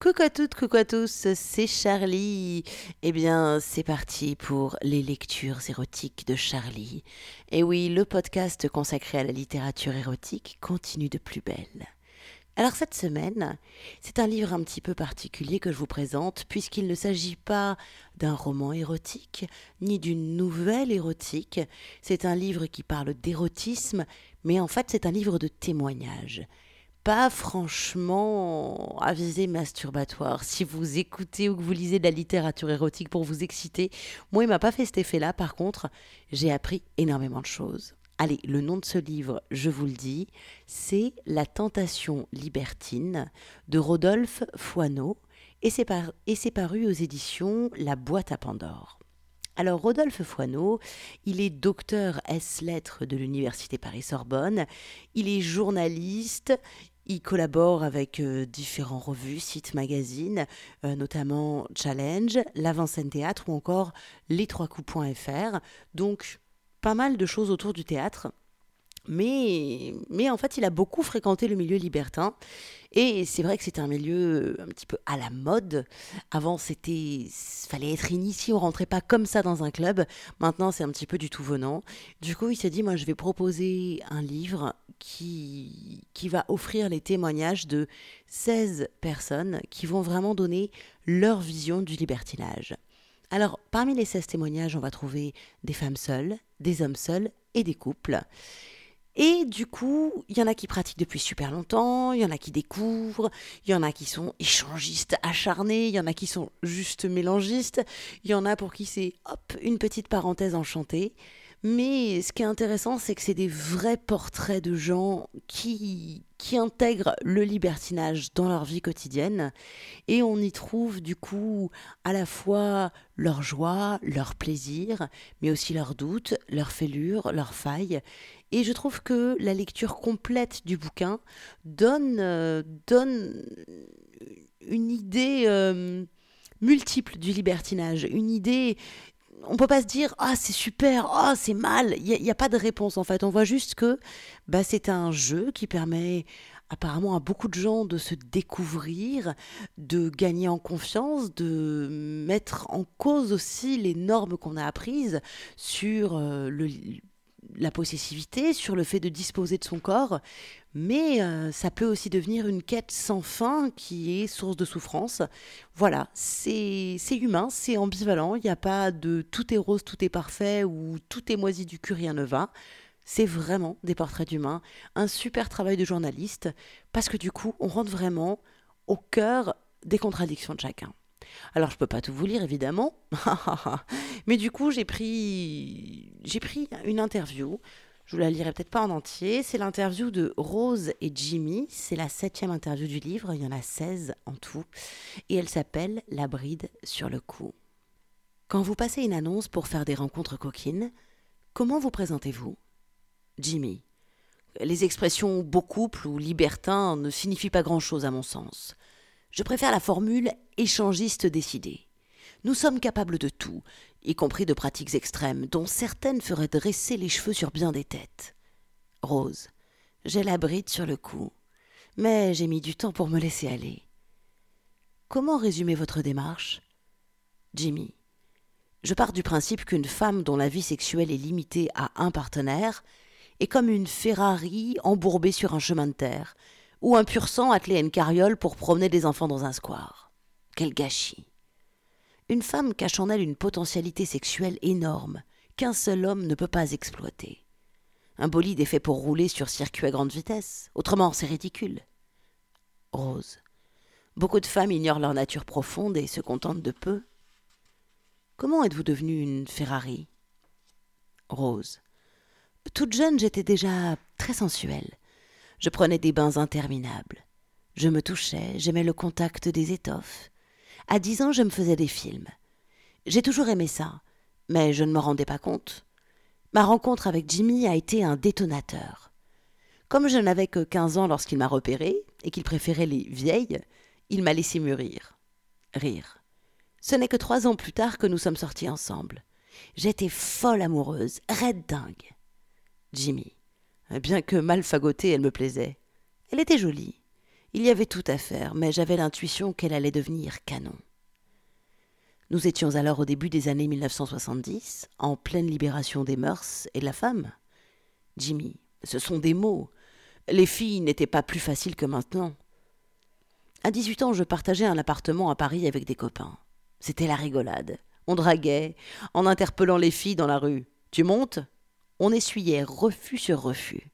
Coucou à toutes, coucou à tous, c'est Charlie. Eh bien, c'est parti pour les lectures érotiques de Charlie. Et oui, le podcast consacré à la littérature érotique continue de plus belle. Alors cette semaine, c'est un livre un petit peu particulier que je vous présente, puisqu'il ne s'agit pas d'un roman érotique, ni d'une nouvelle érotique. C'est un livre qui parle d'érotisme, mais en fait c'est un livre de témoignages pas franchement à masturbatoire. Si vous écoutez ou que vous lisez de la littérature érotique pour vous exciter, moi, il m'a pas fait cet effet-là. Par contre, j'ai appris énormément de choses. Allez, le nom de ce livre, je vous le dis, c'est La tentation libertine de Rodolphe Foineau et c'est paru aux éditions La boîte à Pandore. Alors Rodolphe Foineau, il est docteur S lettres de l'université Paris-Sorbonne, il est journaliste, il collabore avec euh, différents revues, sites, magazines, euh, notamment Challenge, l'Avant-Scène Théâtre ou encore les trois coups.fr. Donc, pas mal de choses autour du théâtre. Mais, mais en fait, il a beaucoup fréquenté le milieu libertin. Et c'est vrai que c'est un milieu un petit peu à la mode. Avant, c'était, fallait être initié, on rentrait pas comme ça dans un club. Maintenant, c'est un petit peu du tout venant. Du coup, il s'est dit, moi, je vais proposer un livre qui, qui va offrir les témoignages de 16 personnes qui vont vraiment donner leur vision du libertinage. Alors, parmi les 16 témoignages, on va trouver des femmes seules, des hommes seuls et des couples. Et du coup, il y en a qui pratiquent depuis super longtemps, il y en a qui découvrent, il y en a qui sont échangistes acharnés, il y en a qui sont juste mélangistes, il y en a pour qui c'est hop, une petite parenthèse enchantée. Mais ce qui est intéressant, c'est que c'est des vrais portraits de gens qui, qui intègrent le libertinage dans leur vie quotidienne. Et on y trouve du coup à la fois leur joie, leur plaisir, mais aussi leurs doutes, leurs fêlures, leurs failles. Et je trouve que la lecture complète du bouquin donne, euh, donne une idée euh, multiple du libertinage, une idée on peut pas se dire ah c'est super, ah c'est mal. Il n'y a, pas de réponse en fait. On voit juste que bah, c'est un jeu qui permet apparemment à beaucoup de gens de se découvrir, de gagner en confiance, de mettre en cause aussi les normes qu'on a apprises sur euh, le, la possessivité, sur le fait de disposer de son corps, mais euh, ça peut aussi devenir une quête sans fin qui est source de souffrance. Voilà, c'est humain, c'est ambivalent, il n'y a pas de tout est rose, tout est parfait ou tout est moisi du cul, rien ne va. C'est vraiment des portraits d'humains, un super travail de journaliste, parce que du coup, on rentre vraiment au cœur des contradictions de chacun. Alors je peux pas tout vous lire évidemment, mais du coup j'ai pris j'ai pris une interview. Je vous la lirai peut-être pas en entier. C'est l'interview de Rose et Jimmy. C'est la septième interview du livre. Il y en a 16 en tout. Et elle s'appelle La bride sur le cou. Quand vous passez une annonce pour faire des rencontres coquines, comment vous présentez-vous? Jimmy. Les expressions beau couple ou libertin ne signifient pas grand-chose à mon sens. Je préfère la formule échangiste décidée. Nous sommes capables de tout, y compris de pratiques extrêmes, dont certaines feraient dresser les cheveux sur bien des têtes. Rose, j'ai la bride sur le cou, mais j'ai mis du temps pour me laisser aller. Comment résumer votre démarche? Jimmy, je pars du principe qu'une femme dont la vie sexuelle est limitée à un partenaire est comme une Ferrari embourbée sur un chemin de terre, ou un pur sang attelé à une carriole pour promener des enfants dans un square. Quel gâchis. Une femme cache en elle une potentialité sexuelle énorme qu'un seul homme ne peut pas exploiter. Un bolide est fait pour rouler sur circuit à grande vitesse, autrement c'est ridicule. Rose. Beaucoup de femmes ignorent leur nature profonde et se contentent de peu. Comment êtes-vous devenue une Ferrari? Rose. Toute jeune, j'étais déjà très sensuelle. Je prenais des bains interminables. Je me touchais, j'aimais le contact des étoffes. À dix ans, je me faisais des films. J'ai toujours aimé ça, mais je ne me rendais pas compte. Ma rencontre avec Jimmy a été un détonateur. Comme je n'avais que quinze ans lorsqu'il m'a repéré, et qu'il préférait les vieilles, il m'a laissé mûrir. Rire. Ce n'est que trois ans plus tard que nous sommes sortis ensemble. J'étais folle amoureuse, raide dingue. Jimmy. Bien que mal fagotée, elle me plaisait. Elle était jolie. Il y avait tout à faire, mais j'avais l'intuition qu'elle allait devenir canon. Nous étions alors au début des années 1970, en pleine libération des mœurs et de la femme. Jimmy, ce sont des mots. Les filles n'étaient pas plus faciles que maintenant. À 18 ans, je partageais un appartement à Paris avec des copains. C'était la rigolade. On draguait, en interpellant les filles dans la rue. Tu montes? On essuyait refus sur refus.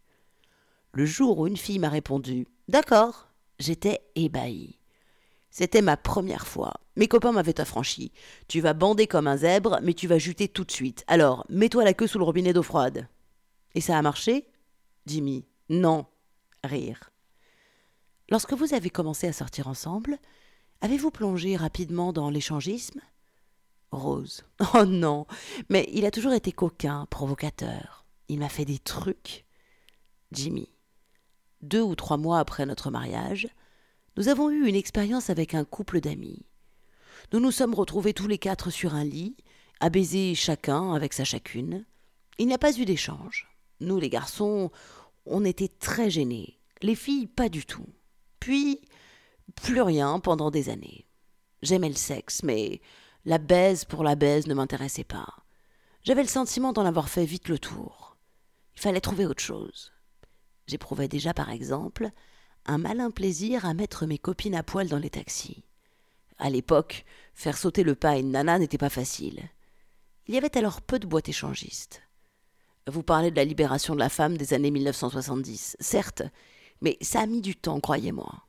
Le jour où une fille m'a répondu D'accord, j'étais ébahi. C'était ma première fois. Mes copains m'avaient affranchi. Tu vas bander comme un zèbre, mais tu vas juter tout de suite. Alors, mets-toi la queue sous le robinet d'eau froide. Et ça a marché? Jimmy. Non. Rire. Lorsque vous avez commencé à sortir ensemble, avez-vous plongé rapidement dans l'échangisme? Rose. Oh non, mais il a toujours été coquin, provocateur. Il m'a fait des trucs. Jimmy. Deux ou trois mois après notre mariage, nous avons eu une expérience avec un couple d'amis. Nous nous sommes retrouvés tous les quatre sur un lit, à baiser chacun avec sa chacune. Il n'y a pas eu d'échange. Nous, les garçons, on était très gênés. Les filles, pas du tout. Puis, plus rien pendant des années. J'aimais le sexe, mais la baise pour la baise ne m'intéressait pas. J'avais le sentiment d'en avoir fait vite le tour. Il fallait trouver autre chose. J'éprouvais déjà, par exemple, un malin plaisir à mettre mes copines à poil dans les taxis. À l'époque, faire sauter le pas à une nana n'était pas facile. Il y avait alors peu de boîtes échangistes. Vous parlez de la libération de la femme des années 1970, certes, mais ça a mis du temps, croyez-moi.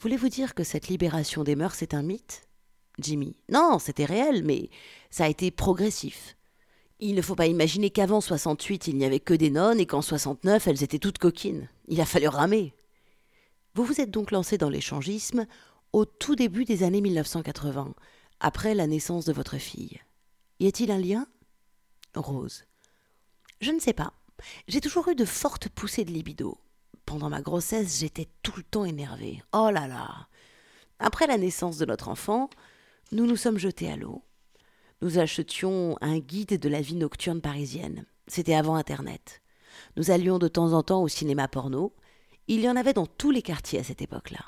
Voulez-vous dire que cette libération des mœurs est un mythe? Jimmy. Non, c'était réel, mais ça a été progressif. Il ne faut pas imaginer qu'avant 68, il n'y avait que des nonnes et qu'en 69, elles étaient toutes coquines. Il a fallu ramer. Vous vous êtes donc lancé dans l'échangisme au tout début des années 1980, après la naissance de votre fille. Y a-t-il un lien? Rose. Je ne sais pas. J'ai toujours eu de fortes poussées de libido. Pendant ma grossesse, j'étais tout le temps énervée. Oh là là Après la naissance de notre enfant, nous nous sommes jetés à l'eau. Nous achetions un guide de la vie nocturne parisienne. C'était avant Internet. Nous allions de temps en temps au cinéma porno, il y en avait dans tous les quartiers à cette époque-là.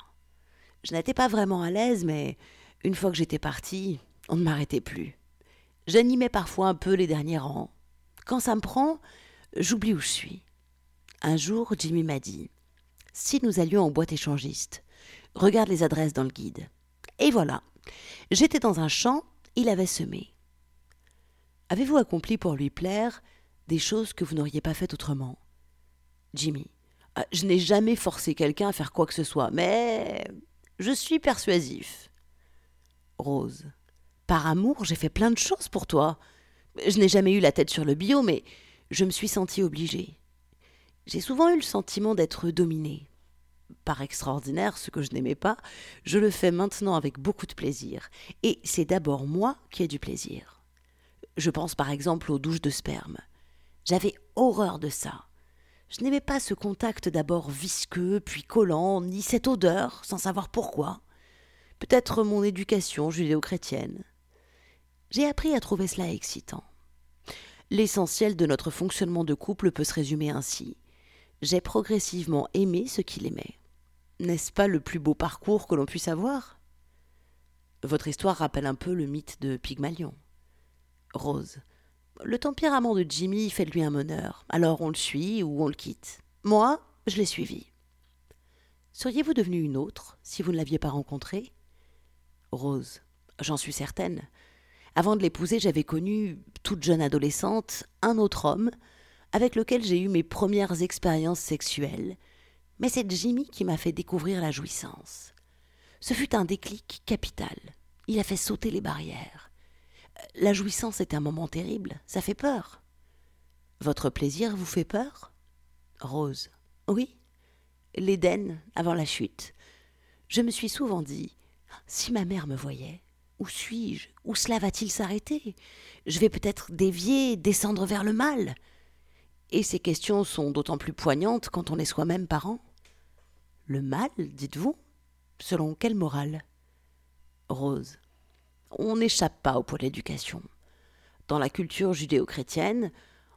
Je n'étais pas vraiment à l'aise, mais une fois que j'étais partie, on ne m'arrêtait plus. J'animais parfois un peu les derniers rangs. Quand ça me prend, j'oublie où je suis. Un jour, Jimmy m'a dit Si nous allions en boîte échangiste, regarde les adresses dans le guide. Et voilà, j'étais dans un champ, il avait semé. Avez-vous accompli pour lui plaire des choses que vous n'auriez pas faites autrement? Jimmy ah, je n'ai jamais forcé quelqu'un à faire quoi que ce soit, mais je suis persuasif. Rose. Par amour, j'ai fait plein de choses pour toi. Je n'ai jamais eu la tête sur le bio, mais je me suis sentie obligée. J'ai souvent eu le sentiment d'être dominée. Par extraordinaire, ce que je n'aimais pas, je le fais maintenant avec beaucoup de plaisir. Et c'est d'abord moi qui ai du plaisir. Je pense par exemple aux douches de sperme. J'avais horreur de ça. Je n'aimais pas ce contact d'abord visqueux, puis collant, ni cette odeur, sans savoir pourquoi. Peut-être mon éducation judéo-chrétienne. J'ai appris à trouver cela excitant. L'essentiel de notre fonctionnement de couple peut se résumer ainsi. J'ai progressivement aimé ce qu'il aimait. N'est-ce pas le plus beau parcours que l'on puisse avoir? Votre histoire rappelle un peu le mythe de Pygmalion. Rose. Le tempérament de Jimmy fait de lui un meneur, alors on le suit ou on le quitte. Moi, je l'ai suivi. Seriez-vous devenue une autre si vous ne l'aviez pas rencontré? Rose, j'en suis certaine. Avant de l'épouser, j'avais connu, toute jeune adolescente, un autre homme avec lequel j'ai eu mes premières expériences sexuelles, mais c'est Jimmy qui m'a fait découvrir la jouissance. Ce fut un déclic capital. Il a fait sauter les barrières. La jouissance est un moment terrible, ça fait peur. Votre plaisir vous fait peur? Rose. Oui. L'Éden avant la chute. Je me suis souvent dit si ma mère me voyait, où suis-je? Où cela va-t-il s'arrêter? Je vais peut-être dévier, descendre vers le mal. Et ces questions sont d'autant plus poignantes quand on est soi-même parent. Le mal, dites-vous Selon quelle morale Rose on n'échappe pas au poids de l'éducation. Dans la culture judéo-chrétienne,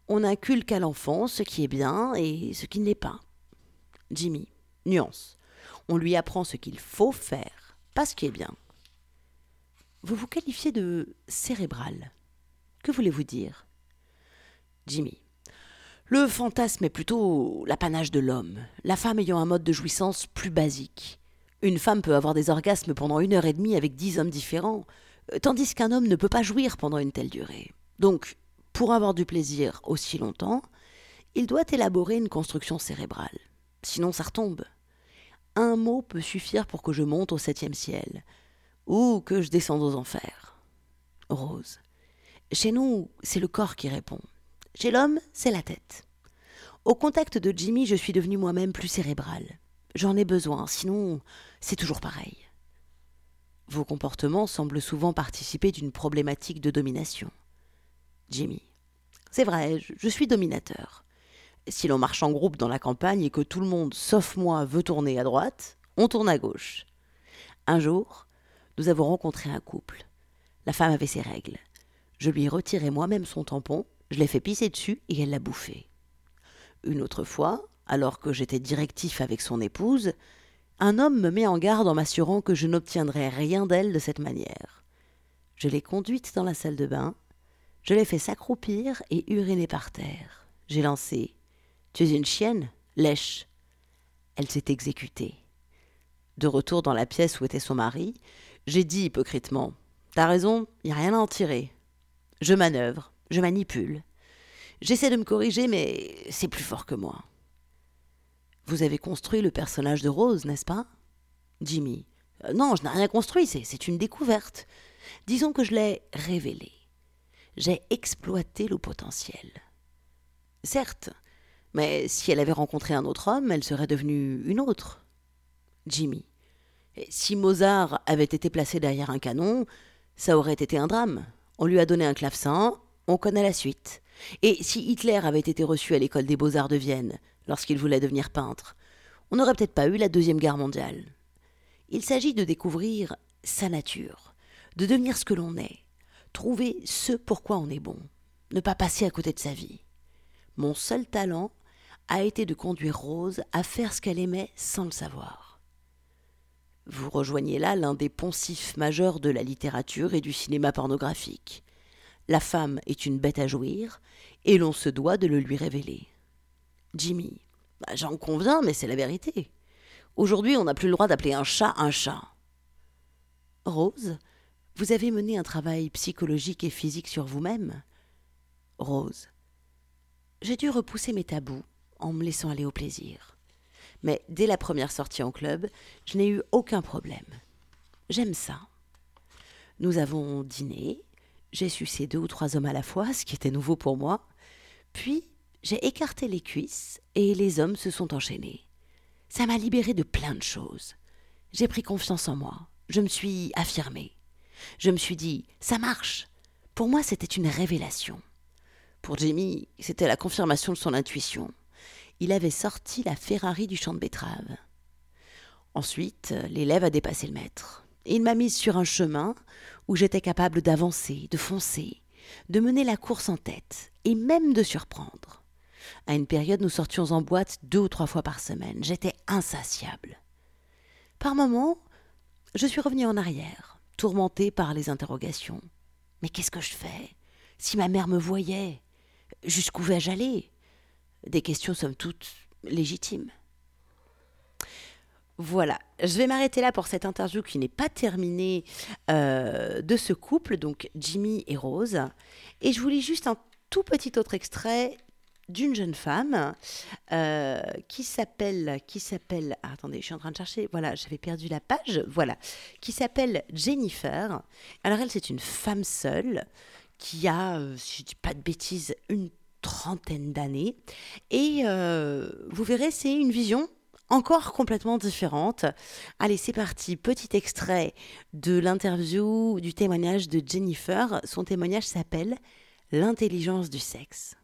on inculque à l'enfant ce qui est bien et ce qui ne l'est pas. Jimmy, nuance. On lui apprend ce qu'il faut faire, pas ce qui est bien. Vous vous qualifiez de cérébral. Que voulez-vous dire? Jimmy. Le fantasme est plutôt l'apanage de l'homme, la femme ayant un mode de jouissance plus basique. Une femme peut avoir des orgasmes pendant une heure et demie avec dix hommes différents, tandis qu'un homme ne peut pas jouir pendant une telle durée. Donc, pour avoir du plaisir aussi longtemps, il doit élaborer une construction cérébrale. Sinon, ça retombe. Un mot peut suffire pour que je monte au septième ciel, ou que je descende aux enfers. Rose. Chez nous, c'est le corps qui répond. Chez l'homme, c'est la tête. Au contact de Jimmy, je suis devenue moi-même plus cérébrale. J'en ai besoin, sinon c'est toujours pareil. Vos comportements semblent souvent participer d'une problématique de domination. Jimmy. C'est vrai, je suis dominateur. Si l'on marche en groupe dans la campagne et que tout le monde, sauf moi, veut tourner à droite, on tourne à gauche. Un jour, nous avons rencontré un couple. La femme avait ses règles. Je lui ai retiré moi-même son tampon je l'ai fait pisser dessus et elle l'a bouffé. Une autre fois, alors que j'étais directif avec son épouse, un homme me met en garde en m'assurant que je n'obtiendrai rien d'elle de cette manière. Je l'ai conduite dans la salle de bain, je l'ai fait s'accroupir et uriner par terre. J'ai lancé Tu es une chienne Lèche. Elle s'est exécutée. De retour dans la pièce où était son mari, j'ai dit hypocritement T'as raison, y a rien à en tirer. Je manœuvre, je manipule. J'essaie de me corriger, mais c'est plus fort que moi. Vous avez construit le personnage de Rose, n'est-ce pas? Jimmy. Euh, non, je n'ai rien construit, c'est une découverte. Disons que je l'ai révélé. J'ai exploité le potentiel. Certes, mais si elle avait rencontré un autre homme, elle serait devenue une autre. Jimmy. si Mozart avait été placé derrière un canon, ça aurait été un drame. On lui a donné un clavecin, on connaît la suite. Et si Hitler avait été reçu à l'école des beaux-arts de Vienne, lorsqu'il voulait devenir peintre, on n'aurait peut-être pas eu la Deuxième Guerre mondiale. Il s'agit de découvrir sa nature, de devenir ce que l'on est, trouver ce pourquoi on est bon, ne pas passer à côté de sa vie. Mon seul talent a été de conduire Rose à faire ce qu'elle aimait sans le savoir. Vous rejoignez là l'un des poncifs majeurs de la littérature et du cinéma pornographique. La femme est une bête à jouir, et l'on se doit de le lui révéler. Jimmy. Bah, j'en conviens, mais c'est la vérité. Aujourd'hui, on n'a plus le droit d'appeler un chat un chat. Rose, vous avez mené un travail psychologique et physique sur vous-même. Rose. J'ai dû repousser mes tabous en me laissant aller au plaisir. Mais dès la première sortie en club, je n'ai eu aucun problème. J'aime ça. Nous avons dîné, j'ai sucé deux ou trois hommes à la fois, ce qui était nouveau pour moi. Puis, j'ai écarté les cuisses et les hommes se sont enchaînés. Ça m'a libéré de plein de choses. J'ai pris confiance en moi. Je me suis affirmée. Je me suis dit, ça marche. Pour moi, c'était une révélation. Pour Jimmy, c'était la confirmation de son intuition. Il avait sorti la Ferrari du champ de betterave. Ensuite, l'élève a dépassé le maître. Il m'a mise sur un chemin où j'étais capable d'avancer, de foncer, de mener la course en tête, et même de surprendre. À une période, nous sortions en boîte deux ou trois fois par semaine. J'étais insatiable. Par moments, je suis revenu en arrière, tourmenté par les interrogations. Mais qu'est-ce que je fais? Si ma mère me voyait, jusqu'où vais-je aller? Des questions somme toute légitimes. Voilà, je vais m'arrêter là pour cette interview qui n'est pas terminée euh, de ce couple, donc Jimmy et Rose. Et je vous lis juste un tout petit autre extrait d'une jeune femme euh, qui s'appelle qui s'appelle ah, attendez je suis en train de chercher voilà j'avais perdu la page voilà qui s'appelle Jennifer alors elle c'est une femme seule qui a euh, si je dis pas de bêtises une trentaine d'années et vous verrez c'est une vision encore complètement différente. Allez, c'est parti. Petit extrait de l'interview, du témoignage de Jennifer. Son témoignage s'appelle L'intelligence du sexe.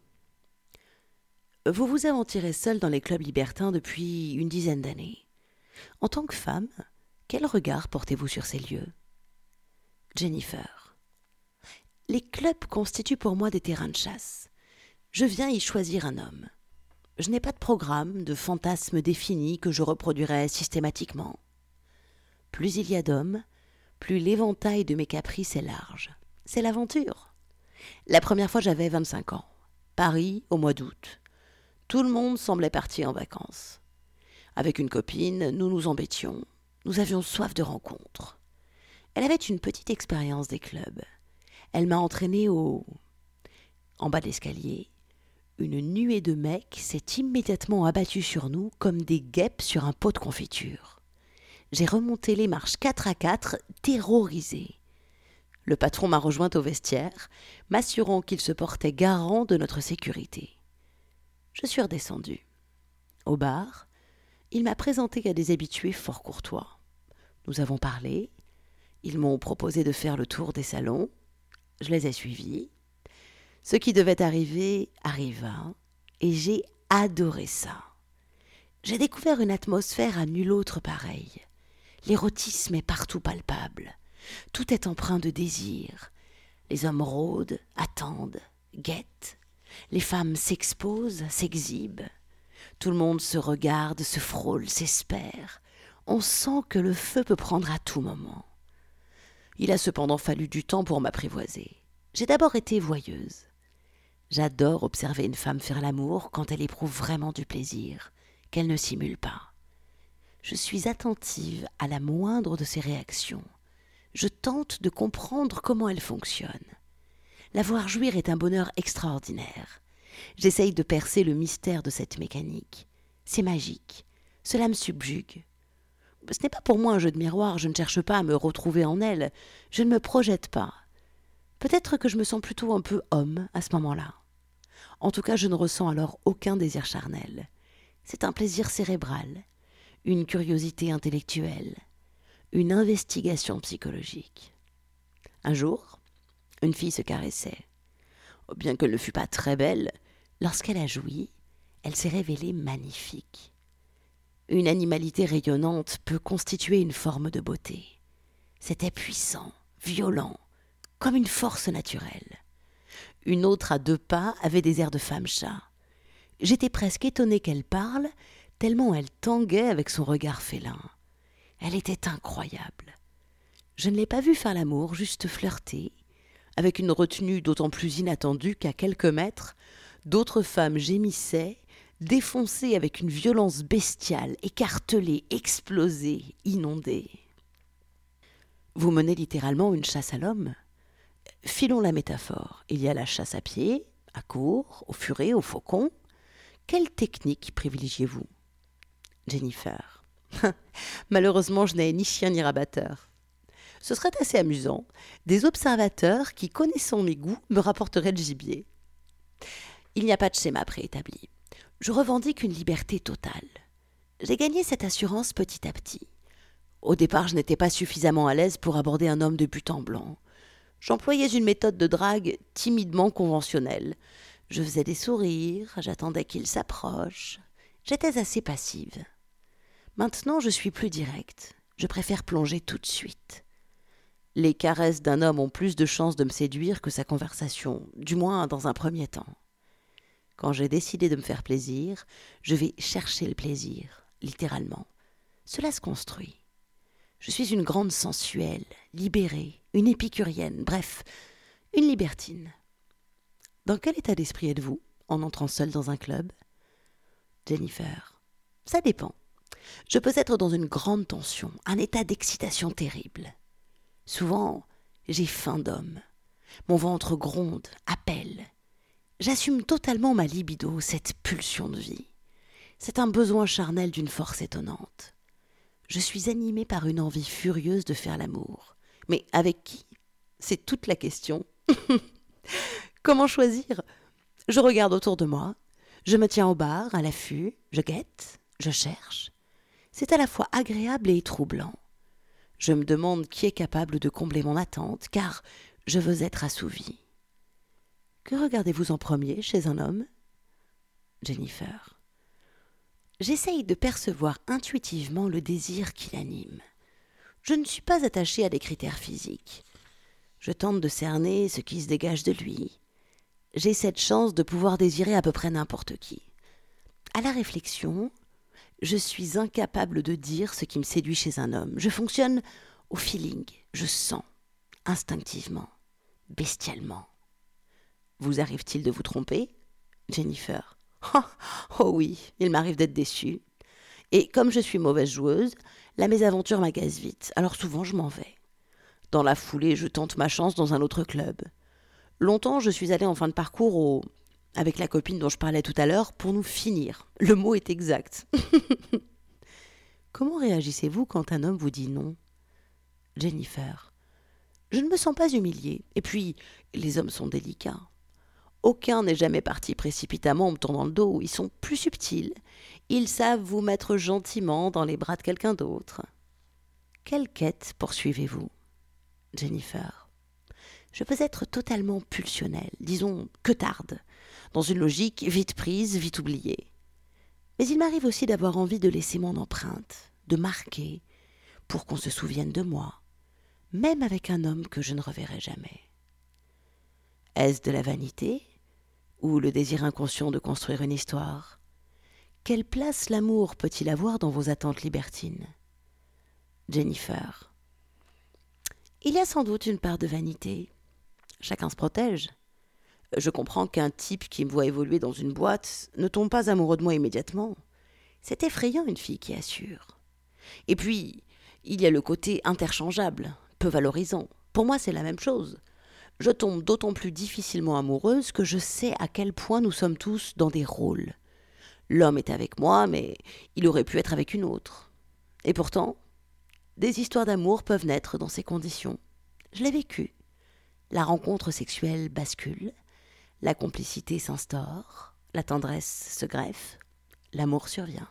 Vous vous aventurez seul dans les clubs libertins depuis une dizaine d'années. En tant que femme, quel regard portez-vous sur ces lieux? Jennifer. Les clubs constituent pour moi des terrains de chasse. Je viens y choisir un homme. Je n'ai pas de programme, de fantasme défini que je reproduirai systématiquement. Plus il y a d'hommes, plus l'éventail de mes caprices est large. C'est l'aventure. La première fois j'avais 25 ans. Paris, au mois d'août. Tout le monde semblait parti en vacances. Avec une copine, nous nous embêtions. Nous avions soif de rencontres. Elle avait une petite expérience des clubs. Elle m'a entraîné au. En bas de l'escalier, une nuée de mecs s'est immédiatement abattue sur nous comme des guêpes sur un pot de confiture. J'ai remonté les marches quatre à quatre, terrorisé. Le patron m'a rejointe au vestiaire, m'assurant qu'il se portait garant de notre sécurité. Je suis redescendu. Au bar, il m'a présenté à des habitués fort courtois. Nous avons parlé. Ils m'ont proposé de faire le tour des salons. Je les ai suivis. Ce qui devait arriver arriva, et j'ai adoré ça. J'ai découvert une atmosphère à nulle autre pareille. L'érotisme est partout palpable. Tout est empreint de désir. Les hommes rôdent, attendent, guettent. Les femmes s'exposent, s'exhibent. Tout le monde se regarde, se frôle, s'espère. On sent que le feu peut prendre à tout moment. Il a cependant fallu du temps pour m'apprivoiser. J'ai d'abord été voyeuse. J'adore observer une femme faire l'amour quand elle éprouve vraiment du plaisir, qu'elle ne simule pas. Je suis attentive à la moindre de ses réactions. Je tente de comprendre comment elle fonctionne. La voir jouir est un bonheur extraordinaire. J'essaye de percer le mystère de cette mécanique. C'est magique. Cela me subjugue. Ce n'est pas pour moi un jeu de miroir, je ne cherche pas à me retrouver en elle, je ne me projette pas. Peut-être que je me sens plutôt un peu homme à ce moment-là. En tout cas, je ne ressens alors aucun désir charnel. C'est un plaisir cérébral, une curiosité intellectuelle, une investigation psychologique. Un jour, une fille se caressait. Bien qu'elle ne fût pas très belle, Lorsqu'elle a joui, elle s'est révélée magnifique. Une animalité rayonnante peut constituer une forme de beauté. C'était puissant, violent, comme une force naturelle. Une autre à deux pas avait des airs de femme-chat. J'étais presque étonnée qu'elle parle, tellement elle tanguait avec son regard félin. Elle était incroyable. Je ne l'ai pas vue faire l'amour, juste flirter, avec une retenue d'autant plus inattendue qu'à quelques mètres, D'autres femmes gémissaient, défoncées avec une violence bestiale, écartelées, explosées, inondées. Vous menez littéralement une chasse à l'homme Filons la métaphore. Il y a la chasse à pied, à court, au furet, au faucon. Quelle technique privilégiez-vous? Jennifer. Malheureusement, je n'ai ni chien ni rabatteur. Ce serait assez amusant. Des observateurs qui, connaissant mes goûts, me rapporteraient le gibier. Il n'y a pas de schéma préétabli. Je revendique une liberté totale. J'ai gagné cette assurance petit à petit. Au départ, je n'étais pas suffisamment à l'aise pour aborder un homme de but en blanc. J'employais une méthode de drague timidement conventionnelle. Je faisais des sourires, j'attendais qu'il s'approche. J'étais assez passive. Maintenant, je suis plus directe. Je préfère plonger tout de suite. Les caresses d'un homme ont plus de chances de me séduire que sa conversation, du moins dans un premier temps. Quand j'ai décidé de me faire plaisir, je vais chercher le plaisir, littéralement. Cela se construit. Je suis une grande sensuelle, libérée, une épicurienne, bref, une libertine. Dans quel état d'esprit êtes-vous en entrant seule dans un club? Jennifer. Ça dépend. Je peux être dans une grande tension, un état d'excitation terrible. Souvent, j'ai faim d'homme. Mon ventre gronde, appelle. J'assume totalement ma libido, cette pulsion de vie. C'est un besoin charnel d'une force étonnante. Je suis animée par une envie furieuse de faire l'amour. Mais avec qui? C'est toute la question. Comment choisir? Je regarde autour de moi, je me tiens au bar, à l'affût, je guette, je cherche. C'est à la fois agréable et troublant. Je me demande qui est capable de combler mon attente, car je veux être assouvie. Que regardez-vous en premier chez un homme? Jennifer. J'essaye de percevoir intuitivement le désir qui l'anime. Je ne suis pas attachée à des critères physiques. Je tente de cerner ce qui se dégage de lui. J'ai cette chance de pouvoir désirer à peu près n'importe qui. à la réflexion, je suis incapable de dire ce qui me séduit chez un homme. Je fonctionne au feeling, je sens, instinctivement, bestialement. Vous arrive-t-il de vous tromper Jennifer? Oh, oui, il m'arrive d'être déçue. Et comme je suis mauvaise joueuse, la mésaventure m'agace vite, alors souvent je m'en vais. Dans la foulée, je tente ma chance dans un autre club. Longtemps, je suis allée en fin de parcours au avec la copine dont je parlais tout à l'heure pour nous finir. Le mot est exact. Comment réagissez-vous quand un homme vous dit non? Jennifer. Je ne me sens pas humiliée. Et puis, les hommes sont délicats. Aucun n'est jamais parti précipitamment en me tournant le dos. Ils sont plus subtils. Ils savent vous mettre gentiment dans les bras de quelqu'un d'autre. Quelle quête poursuivez-vous? Jennifer. Je peux être totalement pulsionnelle, disons que tarde, dans une logique vite prise, vite oubliée. Mais il m'arrive aussi d'avoir envie de laisser mon empreinte, de marquer, pour qu'on se souvienne de moi, même avec un homme que je ne reverrai jamais. Est-ce de la vanité ou le désir inconscient de construire une histoire? Quelle place l'amour peut-il avoir dans vos attentes libertines? Jennifer. Il y a sans doute une part de vanité. Chacun se protège. Je comprends qu'un type qui me voit évoluer dans une boîte ne tombe pas amoureux de moi immédiatement. C'est effrayant une fille qui assure. Et puis, il y a le côté interchangeable, peu valorisant. Pour moi, c'est la même chose. Je tombe d'autant plus difficilement amoureuse que je sais à quel point nous sommes tous dans des rôles. L'homme est avec moi, mais il aurait pu être avec une autre. Et pourtant, des histoires d'amour peuvent naître dans ces conditions. Je l'ai vécu. La rencontre sexuelle bascule, la complicité s'instaure, la tendresse se greffe, l'amour survient.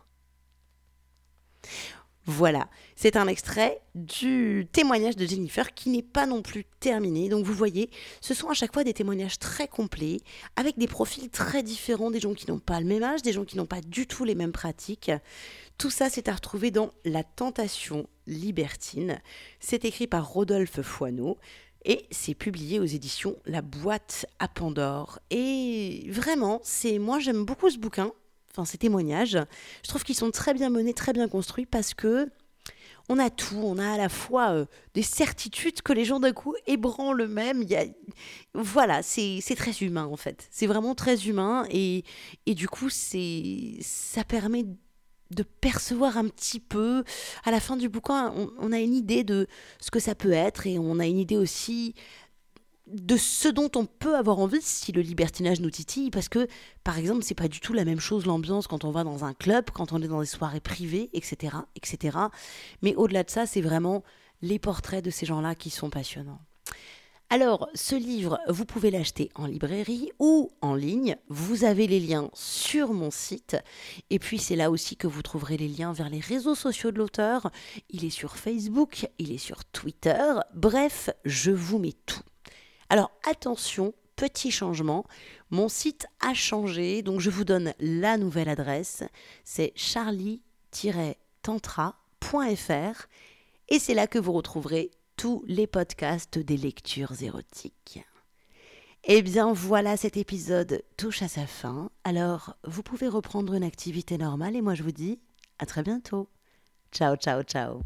Voilà, c'est un extrait du témoignage de Jennifer qui n'est pas non plus terminé. Donc vous voyez, ce sont à chaque fois des témoignages très complets, avec des profils très différents, des gens qui n'ont pas le même âge, des gens qui n'ont pas du tout les mêmes pratiques. Tout ça, c'est à retrouver dans La tentation libertine. C'est écrit par Rodolphe Foineau. Et c'est publié aux éditions La Boîte à Pandore. Et vraiment, c'est moi j'aime beaucoup ce bouquin, enfin ces témoignages. Je trouve qu'ils sont très bien menés, très bien construits parce que on a tout, on a à la fois euh, des certitudes que les gens d'un coup ébranlent même. A... Voilà, c'est très humain en fait. C'est vraiment très humain et, et du coup, ça permet de percevoir un petit peu. À la fin du bouquin, on, a une idée de ce que ça peut être et on a une idée aussi de ce dont on peut avoir envie si le libertinage nous titille parce que par exemple c'est pas du tout la même chose l'ambiance quand on va dans un club quand on est dans des soirées privées etc etc mais au-delà de ça c'est vraiment les portraits de ces gens-là qui sont passionnants alors, ce livre, vous pouvez l'acheter en librairie ou en ligne. Vous avez les liens sur mon site. Et puis, c'est là aussi que vous trouverez les liens vers les réseaux sociaux de l'auteur. Il est sur Facebook, il est sur Twitter. Bref, je vous mets tout. Alors, attention, petit changement. Mon site a changé, donc je vous donne la nouvelle adresse. C'est charlie-tantra.fr. Et c'est là que vous retrouverez tous les podcasts des lectures érotiques. Eh bien voilà, cet épisode touche à sa fin. Alors, vous pouvez reprendre une activité normale et moi je vous dis à très bientôt. Ciao, ciao, ciao.